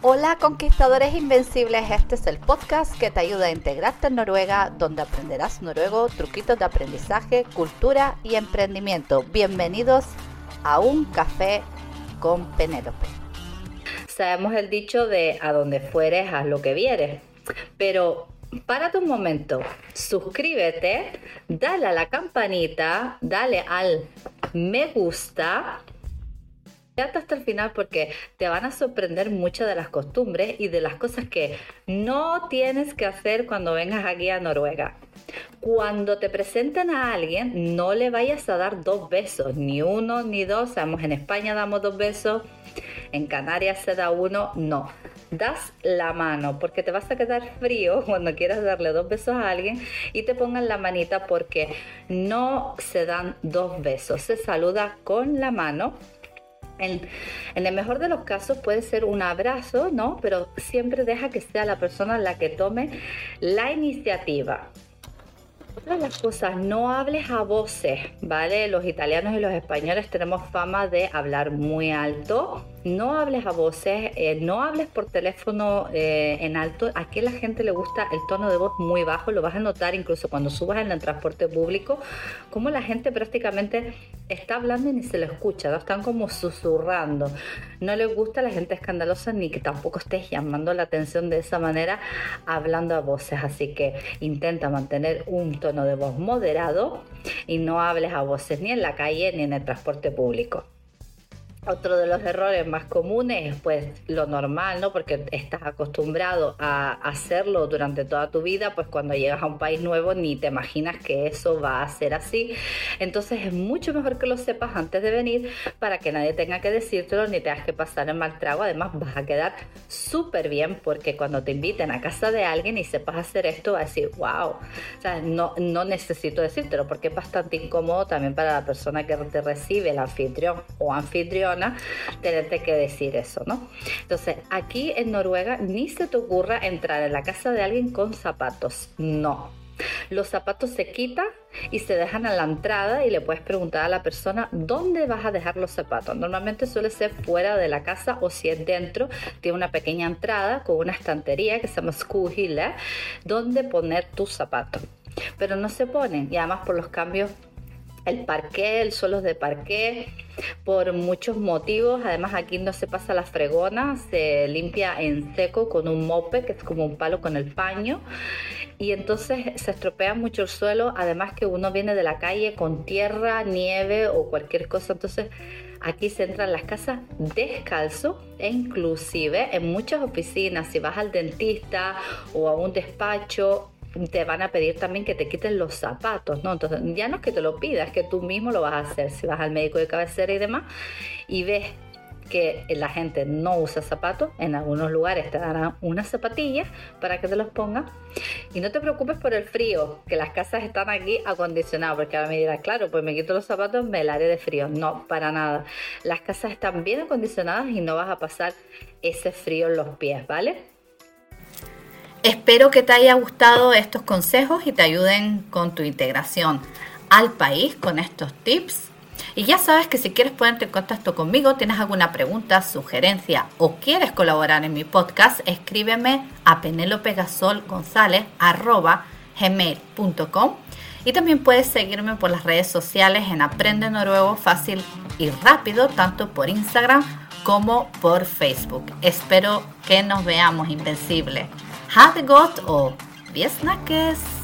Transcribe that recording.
Hola conquistadores invencibles, este es el podcast que te ayuda a integrarte en Noruega, donde aprenderás noruego, truquitos de aprendizaje, cultura y emprendimiento. Bienvenidos a un café con Penélope. Sabemos el dicho de a donde fueres, haz lo que vieres, pero párate un momento, suscríbete, dale a la campanita, dale al me gusta Hasta el final porque te van a sorprender muchas de las costumbres y de las cosas que no tienes que hacer cuando vengas aquí a Noruega. Cuando te presenten a alguien, no le vayas a dar dos besos, ni uno ni dos. Sabemos, en España damos dos besos, en Canarias se da uno, no. Das la mano porque te vas a quedar frío cuando quieras darle dos besos a alguien y te pongan la manita porque no se dan dos besos. Se saluda con la mano en, el mejor de los casos puede ser un abrazo, ¿no? Pero siempre deja que sea la persona la que tome la iniciativa. Otra de las cosas, no hables a voces, ¿vale? Los italianos y los españoles tenemos fama de hablar muy alto no hables a voces, eh, no hables por teléfono eh, en alto. Aquí la gente le gusta el tono de voz muy bajo, lo vas a notar incluso cuando subas en el transporte público, como la gente prácticamente está hablando y ni se lo escucha, están como susurrando. No les gusta la gente escandalosa ni que tampoco estés llamando la atención de esa manera hablando a voces, así que intenta mantener un tono de voz moderado y no hables a voces ni en la calle ni en el transporte público. Otro de los errores más comunes es pues lo normal, ¿no? Porque estás acostumbrado a hacerlo durante toda tu vida, pues cuando llegas a un país nuevo ni te imaginas que eso va a ser así. Entonces es mucho mejor que lo sepas antes de venir para que nadie tenga que decírtelo ni tengas que pasar el mal trago. Además vas a quedar súper bien porque cuando te inviten a casa de alguien y sepas hacer esto, vas a decir, wow, o sea, no, no necesito decírtelo porque es bastante incómodo también para la persona que te recibe, el anfitrión o anfitrión tenerte que decir eso, ¿no? Entonces, aquí en Noruega ni se te ocurra entrar en la casa de alguien con zapatos, no. Los zapatos se quitan y se dejan a la entrada y le puedes preguntar a la persona dónde vas a dejar los zapatos. Normalmente suele ser fuera de la casa o si es dentro, tiene una pequeña entrada con una estantería que se llama Skuhille, donde poner tus zapatos. Pero no se ponen y además por los cambios el parqué, el suelo de parqué, por muchos motivos. Además aquí no se pasa la fregona, se limpia en seco con un mope, que es como un palo con el paño. Y entonces se estropea mucho el suelo, además que uno viene de la calle con tierra, nieve o cualquier cosa. Entonces aquí se entran las casas descalzo e inclusive en muchas oficinas, si vas al dentista o a un despacho, te van a pedir también que te quiten los zapatos, ¿no? Entonces, ya no es que te lo pidas, es que tú mismo lo vas a hacer. Si vas al médico de cabecera y demás, y ves que la gente no usa zapatos, en algunos lugares te darán unas zapatillas para que te los pongas. Y no te preocupes por el frío, que las casas están aquí acondicionadas, porque ahora me dirás, claro, pues me quito los zapatos, me la haré de frío. No, para nada. Las casas están bien acondicionadas y no vas a pasar ese frío en los pies, ¿vale? Espero que te haya gustado estos consejos y te ayuden con tu integración al país con estos tips. Y ya sabes que si quieres ponerte en contacto conmigo, tienes alguna pregunta, sugerencia o quieres colaborar en mi podcast, escríbeme a penelopegasolgonzalez.com y también puedes seguirme por las redes sociales en Aprende Noruego fácil y rápido, tanto por Instagram como por Facebook. Espero que nos veamos invencible. Ha det godt og vi snakkes!